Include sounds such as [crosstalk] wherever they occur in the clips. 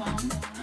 mom.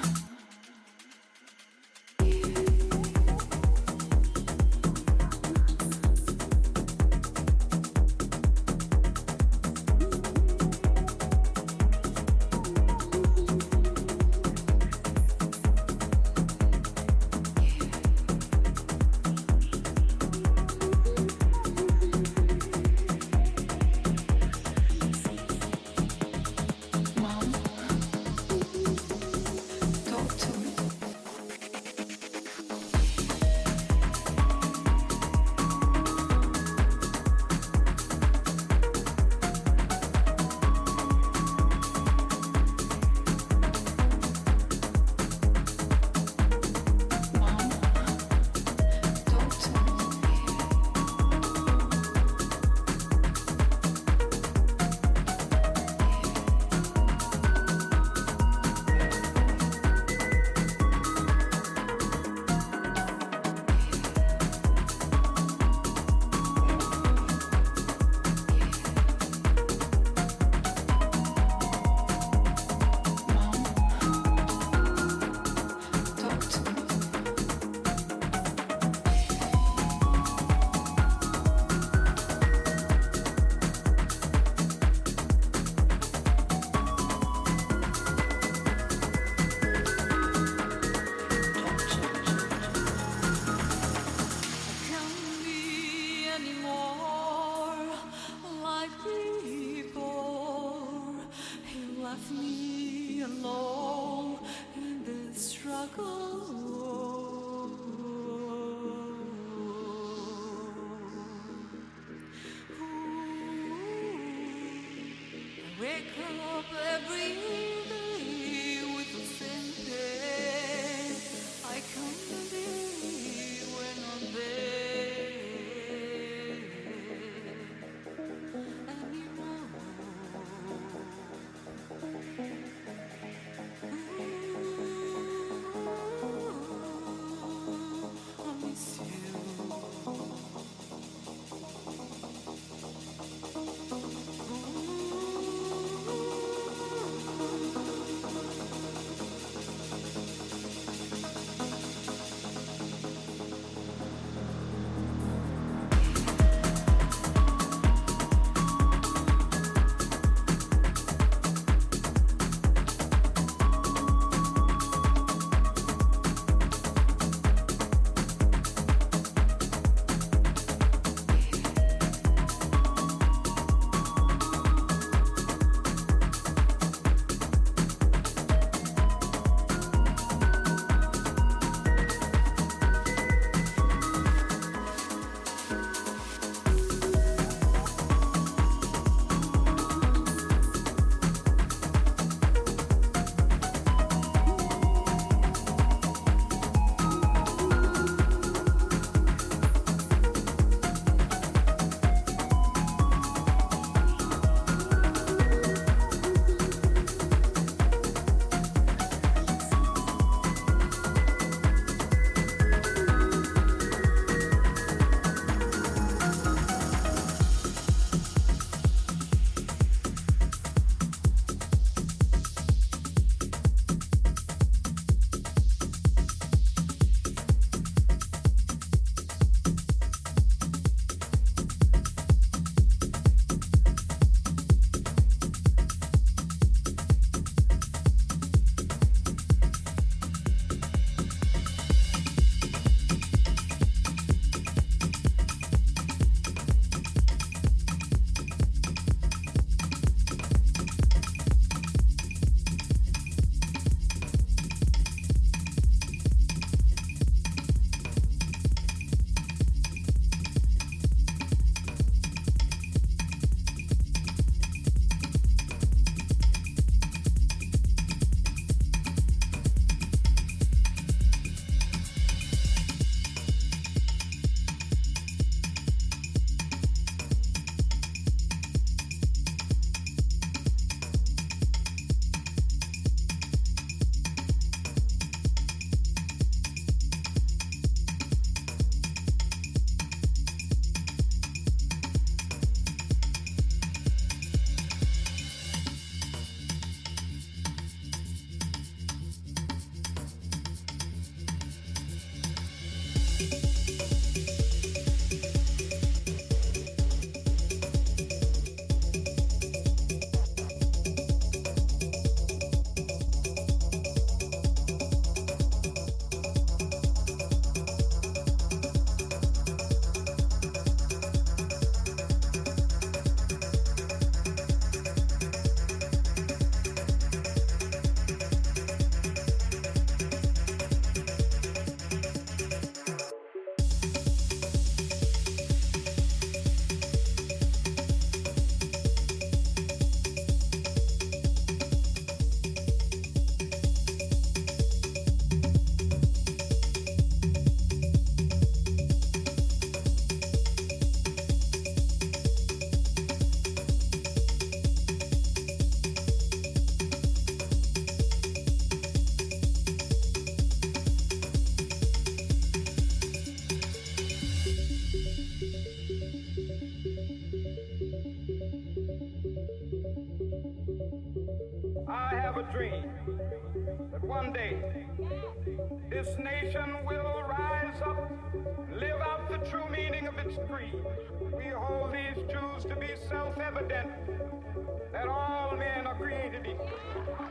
Okay. [laughs] someday this nation will rise up, live out the true meaning of its creed. We hold these truths to be self-evident that all men are created equal.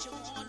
joy.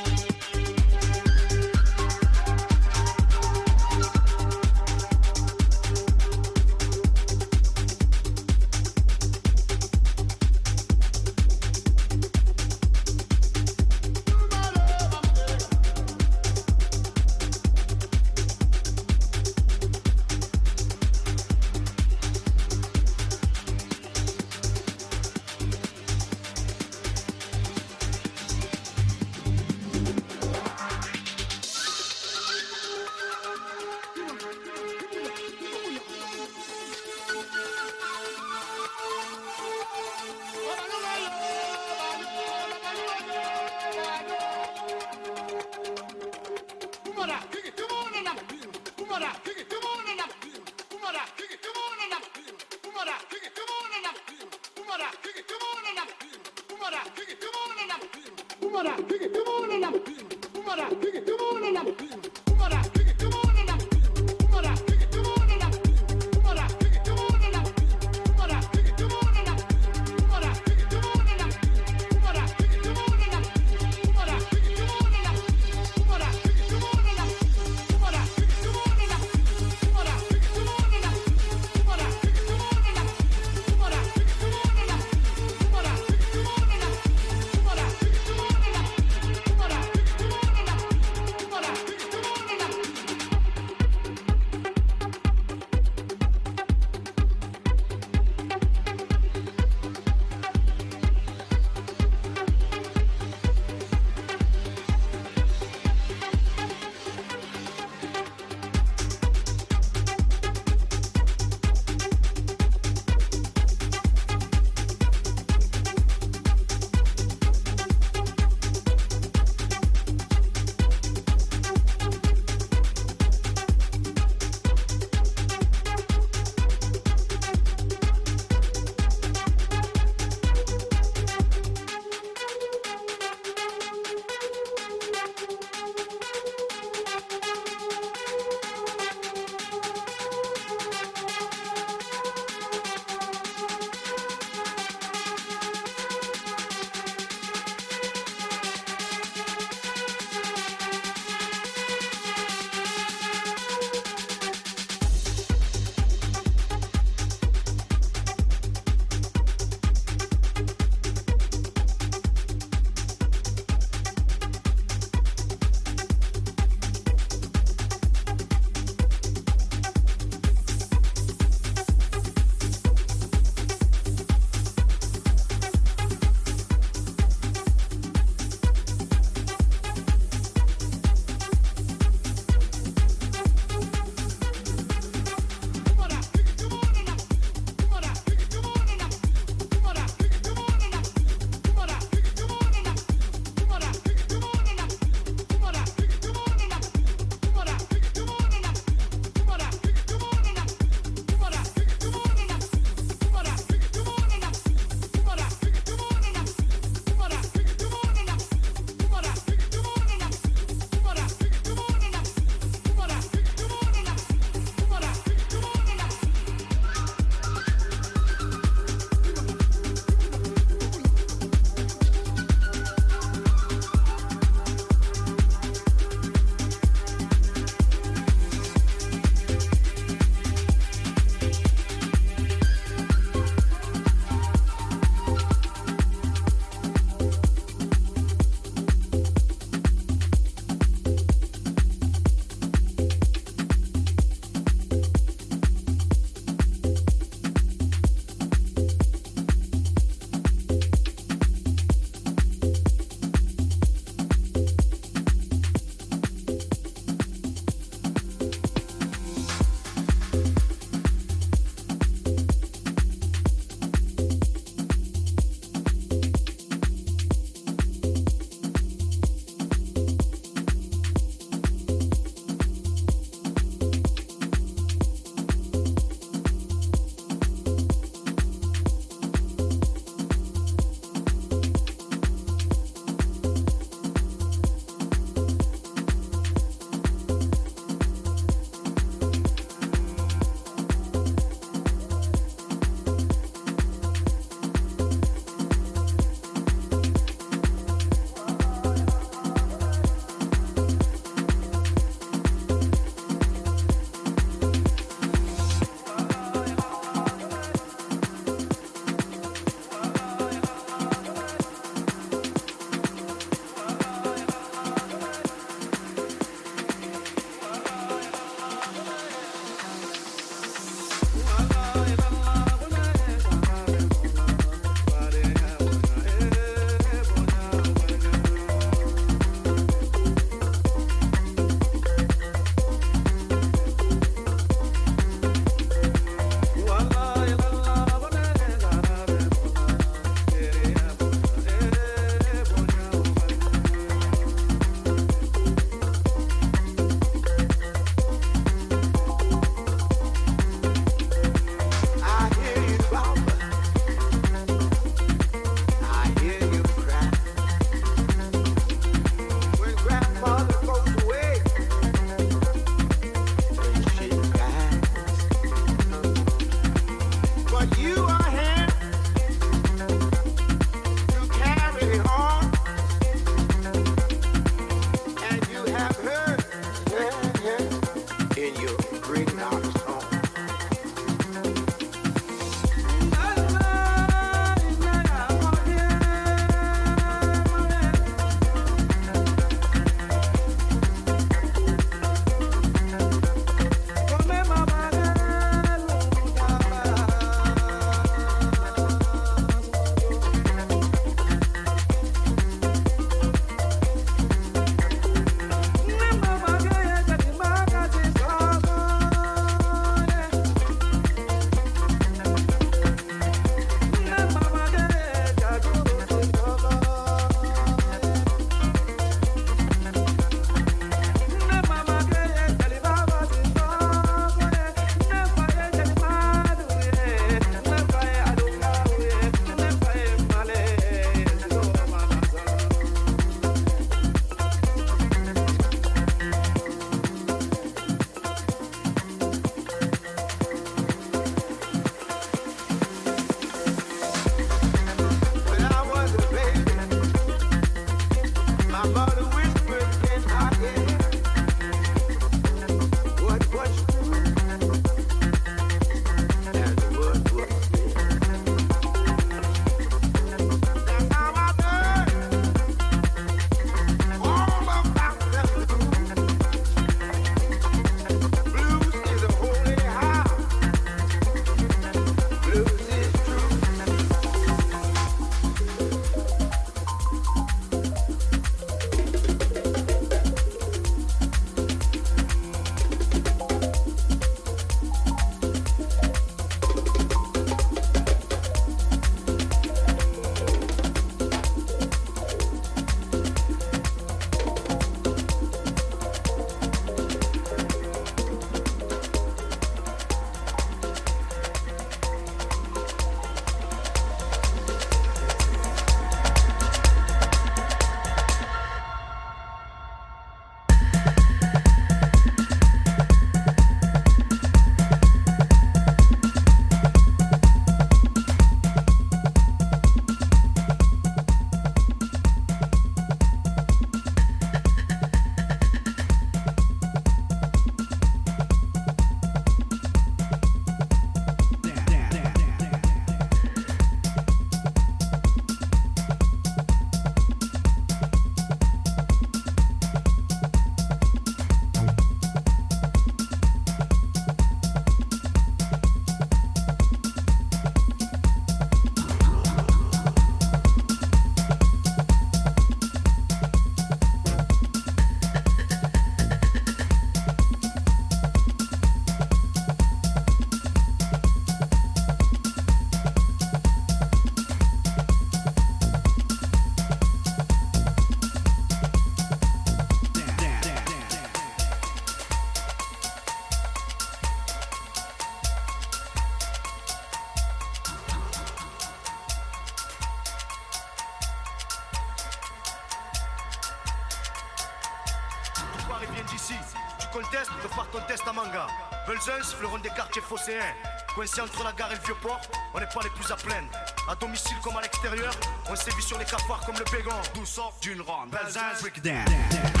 De par ton test à manga. Belzens, fleuron des quartiers phocéens. Coincé entre la gare et le vieux port, on n'est pas les plus à plaindre. À domicile comme à l'extérieur, on sévit sur les cafards comme le bégon. D'où sort d'une ronde. Belzens.